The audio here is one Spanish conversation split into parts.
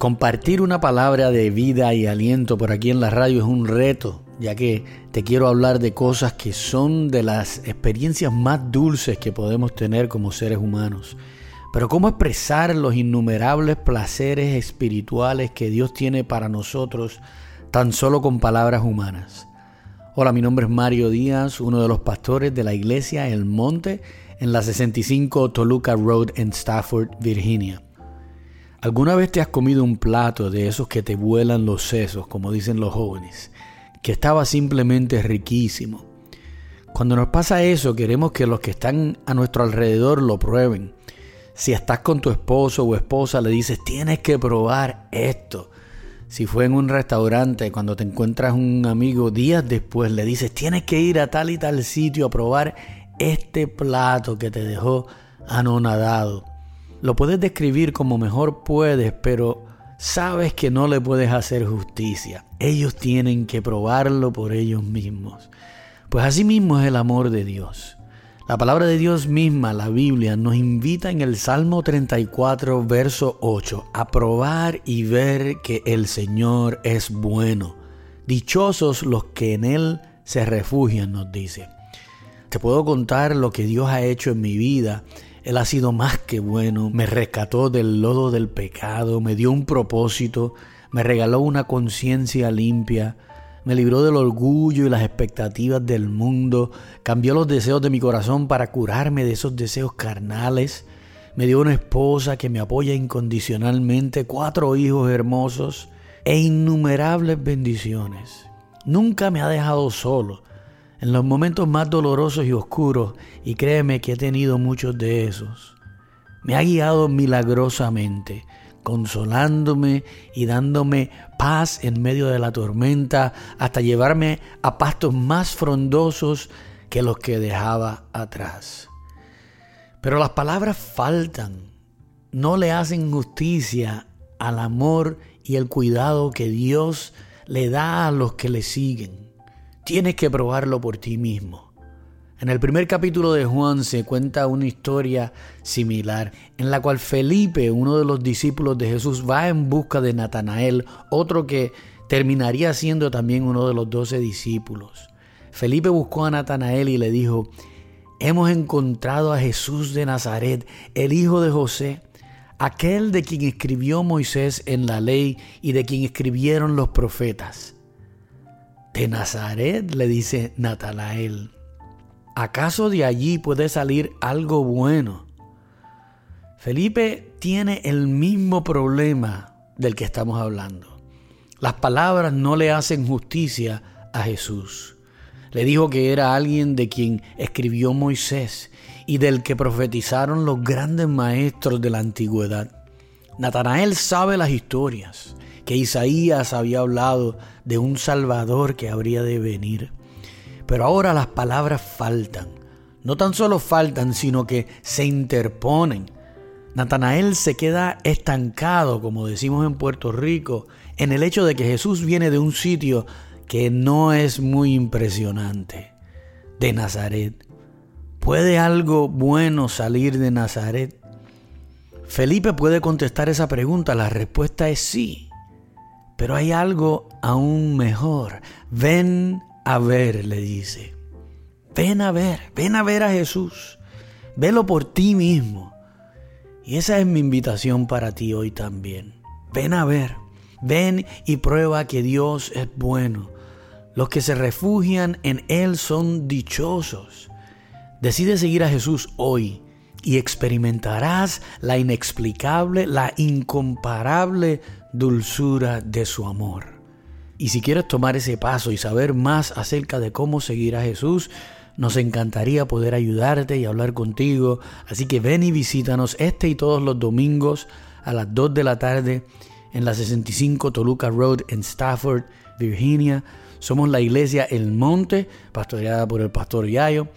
Compartir una palabra de vida y aliento por aquí en la radio es un reto, ya que te quiero hablar de cosas que son de las experiencias más dulces que podemos tener como seres humanos. Pero cómo expresar los innumerables placeres espirituales que Dios tiene para nosotros tan solo con palabras humanas. Hola, mi nombre es Mario Díaz, uno de los pastores de la iglesia El Monte en la 65 Toluca Road en Stafford, Virginia. ¿Alguna vez te has comido un plato de esos que te vuelan los sesos, como dicen los jóvenes, que estaba simplemente riquísimo? Cuando nos pasa eso, queremos que los que están a nuestro alrededor lo prueben. Si estás con tu esposo o esposa, le dices, tienes que probar esto. Si fue en un restaurante, cuando te encuentras un amigo días después, le dices, tienes que ir a tal y tal sitio a probar este plato que te dejó anonadado. Lo puedes describir como mejor puedes, pero sabes que no le puedes hacer justicia. Ellos tienen que probarlo por ellos mismos. Pues así mismo es el amor de Dios. La palabra de Dios misma, la Biblia, nos invita en el Salmo 34, verso 8, a probar y ver que el Señor es bueno. Dichosos los que en Él se refugian, nos dice. Te puedo contar lo que Dios ha hecho en mi vida él ha sido más que bueno, me rescató del lodo del pecado, me dio un propósito, me regaló una conciencia limpia, me libró del orgullo y las expectativas del mundo, cambió los deseos de mi corazón para curarme de esos deseos carnales, me dio una esposa que me apoya incondicionalmente, cuatro hijos hermosos e innumerables bendiciones. Nunca me ha dejado solo en los momentos más dolorosos y oscuros, y créeme que he tenido muchos de esos. Me ha guiado milagrosamente, consolándome y dándome paz en medio de la tormenta, hasta llevarme a pastos más frondosos que los que dejaba atrás. Pero las palabras faltan, no le hacen justicia al amor y el cuidado que Dios le da a los que le siguen. Tienes que probarlo por ti mismo. En el primer capítulo de Juan se cuenta una historia similar en la cual Felipe, uno de los discípulos de Jesús, va en busca de Natanael, otro que terminaría siendo también uno de los doce discípulos. Felipe buscó a Natanael y le dijo, hemos encontrado a Jesús de Nazaret, el hijo de José, aquel de quien escribió Moisés en la ley y de quien escribieron los profetas. De Nazaret, le dice Natanael. ¿Acaso de allí puede salir algo bueno? Felipe tiene el mismo problema del que estamos hablando. Las palabras no le hacen justicia a Jesús. Le dijo que era alguien de quien escribió Moisés y del que profetizaron los grandes maestros de la antigüedad. Natanael sabe las historias que Isaías había hablado de un Salvador que habría de venir. Pero ahora las palabras faltan. No tan solo faltan, sino que se interponen. Natanael se queda estancado, como decimos en Puerto Rico, en el hecho de que Jesús viene de un sitio que no es muy impresionante, de Nazaret. ¿Puede algo bueno salir de Nazaret? Felipe puede contestar esa pregunta. La respuesta es sí. Pero hay algo aún mejor. Ven a ver, le dice. Ven a ver, ven a ver a Jesús. Velo por ti mismo. Y esa es mi invitación para ti hoy también. Ven a ver, ven y prueba que Dios es bueno. Los que se refugian en Él son dichosos. Decide seguir a Jesús hoy y experimentarás la inexplicable, la incomparable dulzura de su amor. Y si quieres tomar ese paso y saber más acerca de cómo seguir a Jesús, nos encantaría poder ayudarte y hablar contigo. Así que ven y visítanos este y todos los domingos a las 2 de la tarde en la 65 Toluca Road en Stafford, Virginia. Somos la iglesia El Monte, pastoreada por el pastor Yayo.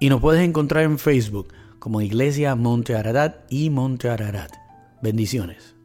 Y nos puedes encontrar en Facebook como Iglesia Monte Ararat y Monte Ararat. Bendiciones.